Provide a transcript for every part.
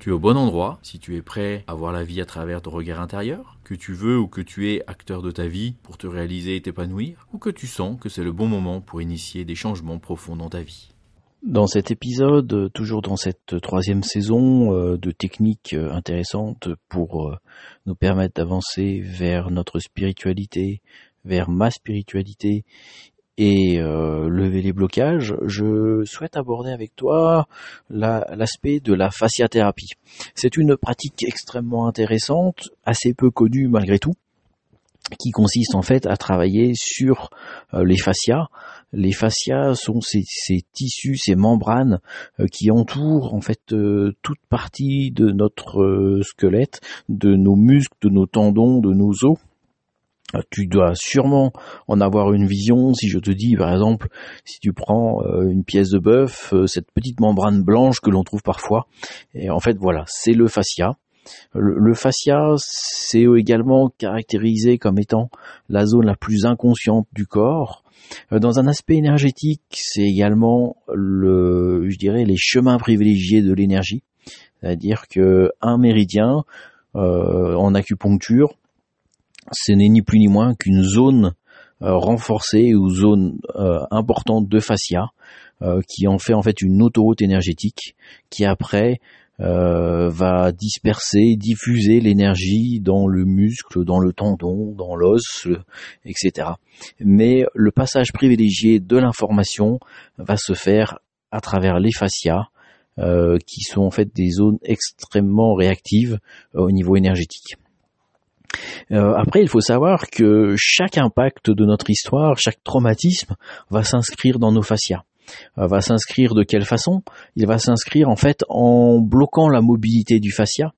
Tu es au bon endroit si tu es prêt à voir la vie à travers ton regard intérieur, que tu veux ou que tu es acteur de ta vie pour te réaliser et t'épanouir, ou que tu sens que c'est le bon moment pour initier des changements profonds dans ta vie. Dans cet épisode, toujours dans cette troisième saison euh, de techniques euh, intéressantes pour euh, nous permettre d'avancer vers notre spiritualité, vers ma spiritualité et euh, lever les blocages, je souhaite aborder avec toi l'aspect de la fasciathérapie. C'est une pratique extrêmement intéressante, assez peu connue malgré tout, qui consiste en fait à travailler sur euh, les fascias. Les fascias sont ces, tissus, ces membranes euh, qui entourent en fait toute partie de notre squelette, de nos muscles, de nos tendons, de nos os tu dois sûrement en avoir une vision si je te dis par exemple si tu prends euh, une pièce de bœuf euh, cette petite membrane blanche que l'on trouve parfois. Et en fait voilà c'est le fascia. Le, fascia c'est également caractérisé comme étant la zone la plus inconsciente du corps. Euh, dans un aspect énergétique c'est également le je dirais les chemins privilégiés de l'énergie. C'est-à-dire que un méridien en acupuncture ce n'est ni plus ni moins qu'une zone euh, renforcée ou zone euh, importante de fascia euh, qui en fait en fait une autoroute énergétique qui après va disperser, diffuser l'énergie dans le muscle, dans le tendon, dans l'os, etc. Mais le passage privilégié de l'information va se faire à travers les fascias, qui sont en fait des zones extrêmement réactives au niveau énergétique. Euh, après, il faut savoir que chaque impact de notre histoire, chaque traumatisme va s'inscrire dans nos fascias. Euh, va s'inscrire de quelle façon? Il va s'inscrire en fait en bloquant la mobilité du fascia,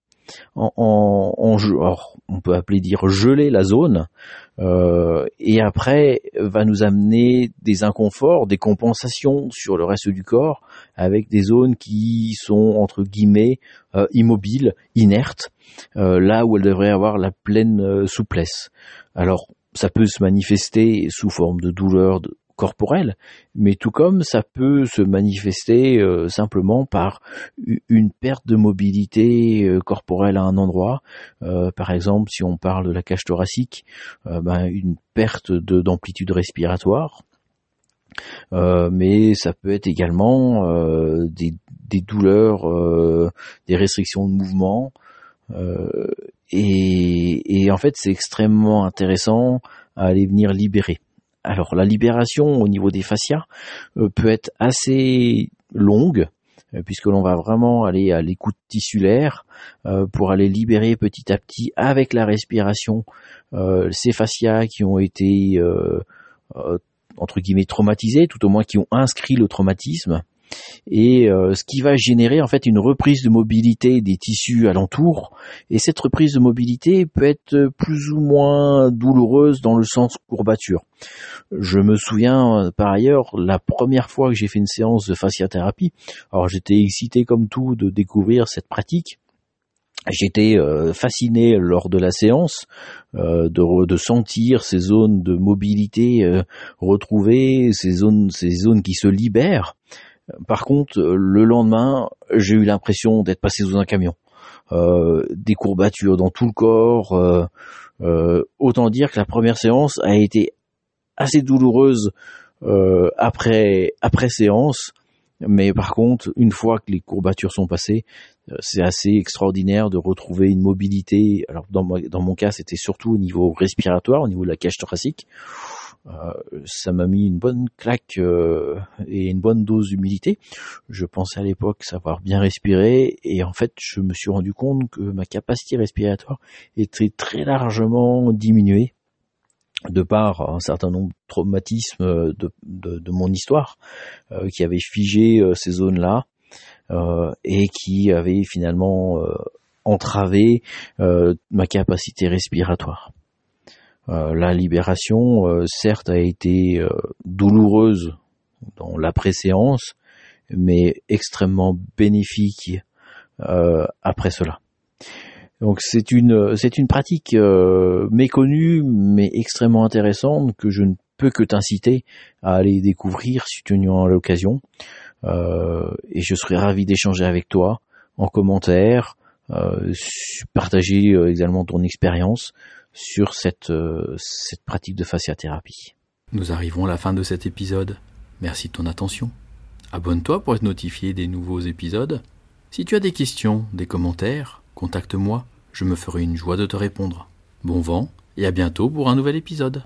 on peut appeler dire geler la zone, euh, et après va nous amener des inconforts, des compensations sur le reste du corps, avec des zones qui sont entre guillemets euh, immobiles, inertes, euh, là où elles devraient avoir la pleine souplesse. Alors ça peut se manifester sous forme de douleur, corporelle, mais tout comme ça peut se manifester euh, simplement par une perte de mobilité euh, corporelle à un endroit. Euh, par exemple, si on parle de la cage thoracique, ben, une perte d'amplitude respiratoire. mais ça peut être également des, des, douleurs, des restrictions de mouvement. Et, et, en fait, c'est extrêmement intéressant à aller venir libérer. Alors la libération au niveau des fascias euh, peut être assez longue euh, puisque l'on va vraiment aller à l'écoute tissulaire euh, pour aller libérer petit à petit avec la respiration ces fascias qui ont été entre guillemets traumatisés, tout au moins qui ont inscrit le traumatisme et euh, ce qui va générer en fait une reprise de mobilité des tissus alentours et cette reprise de mobilité peut être plus ou moins douloureuse dans le sens courbature. Je me souviens par ailleurs la première fois que j'ai fait une séance de fasciathérapie, alors j'étais excité comme tout de découvrir cette pratique J'étais euh, fasciné lors de la séance euh, de, de, sentir ces zones de mobilité retrouvées, ces zones, ces zones qui se libèrent. Par contre, le lendemain, j'ai eu l'impression d'être passé sous un camion. Euh, des courbatures dans tout le corps. Euh, euh, autant dire que la première séance a été assez douloureuse après séance. Mais par contre, une fois que les courbatures sont passées, c'est assez extraordinaire de retrouver une mobilité. Alors dans, dans mon cas, c'était surtout au niveau respiratoire, au niveau de la cage thoracique, euh, ça m'a mis une bonne claque euh, et une bonne dose d'humilité. Je pensais à l'époque savoir bien respirer et en fait je me suis rendu compte que ma capacité respiratoire était très largement diminuée de par un certain nombre de traumatismes de, de, mon histoire euh, qui avaient figé ces zones-là et qui avaient finalement entravé ma capacité respiratoire. Euh, la libération, euh, certes, a été euh, douloureuse dans l'après-séance, mais extrêmement bénéfique après cela. Donc c'est une c'est une pratique euh, méconnue mais extrêmement intéressante que je ne peux que t'inciter à aller découvrir si tu en as l'occasion. Euh, et je serais ravi d'échanger avec toi en commentaire, euh, partager également ton expérience sur cette, euh, cette pratique de fasciathérapie. Nous arrivons à la fin de cet épisode. Merci de ton attention. Abonne-toi pour être notifié des nouveaux épisodes. Si tu as des questions, des commentaires, contacte-moi, je me ferai une joie de te répondre. Bon vent et à bientôt pour un nouvel épisode.